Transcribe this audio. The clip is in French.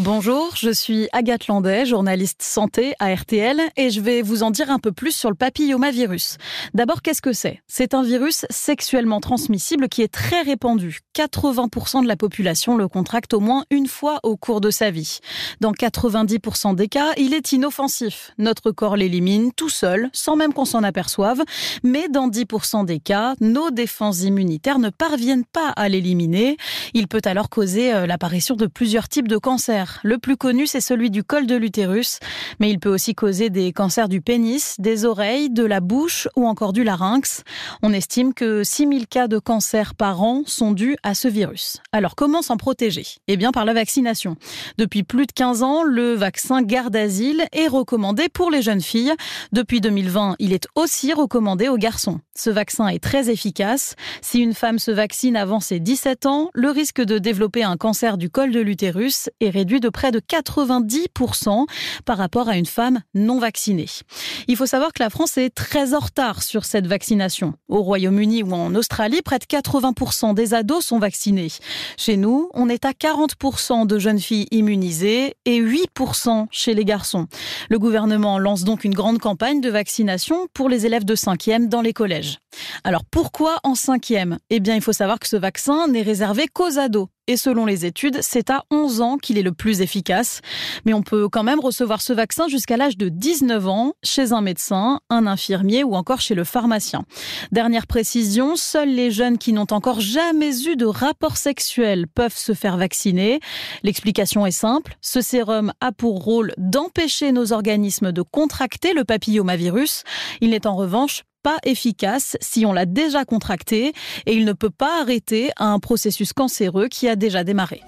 Bonjour, je suis Agathe Landais, journaliste santé à RTL et je vais vous en dire un peu plus sur le papillomavirus. D'abord, qu'est-ce que c'est? C'est un virus sexuellement transmissible qui est très répandu. 80% de la population le contracte au moins une fois au cours de sa vie. Dans 90% des cas, il est inoffensif. Notre corps l'élimine tout seul, sans même qu'on s'en aperçoive. Mais dans 10% des cas, nos défenses immunitaires ne parviennent pas à l'éliminer. Il peut alors causer euh, l'apparition de plusieurs types de cancers le plus connu, c'est celui du col de l'utérus, mais il peut aussi causer des cancers du pénis, des oreilles, de la bouche ou encore du larynx. On estime que 6000 cas de cancer par an sont dus à ce virus. Alors comment s'en protéger? Eh bien par la vaccination. Depuis plus de 15 ans, le vaccin garde asile est recommandé pour les jeunes filles. Depuis 2020, il est aussi recommandé aux garçons. Ce vaccin est très efficace. Si une femme se vaccine avant ses 17 ans, le risque de développer un cancer du col de l'utérus est de près de 90% par rapport à une femme non vaccinée. Il faut savoir que la France est très en retard sur cette vaccination. Au Royaume-Uni ou en Australie, près de 80% des ados sont vaccinés. Chez nous, on est à 40% de jeunes filles immunisées et 8% chez les garçons. Le gouvernement lance donc une grande campagne de vaccination pour les élèves de 5e dans les collèges. Alors pourquoi en 5e Eh bien, il faut savoir que ce vaccin n'est réservé qu'aux ados et selon les études, c'est à 11 ans qu'il est le plus efficace. Mais on peut quand même recevoir ce vaccin jusqu'à l'âge de 19 ans chez un médecin, un infirmier ou encore chez le pharmacien. Dernière précision, seuls les jeunes qui n'ont encore jamais eu de rapport sexuel peuvent se faire vacciner. L'explication est simple, ce sérum a pour rôle d'empêcher nos organismes de contracter le papillomavirus. Il n'est en revanche pas efficace si on l'a déjà contracté et il ne peut pas arrêter un processus cancéreux qui a déjà démarré.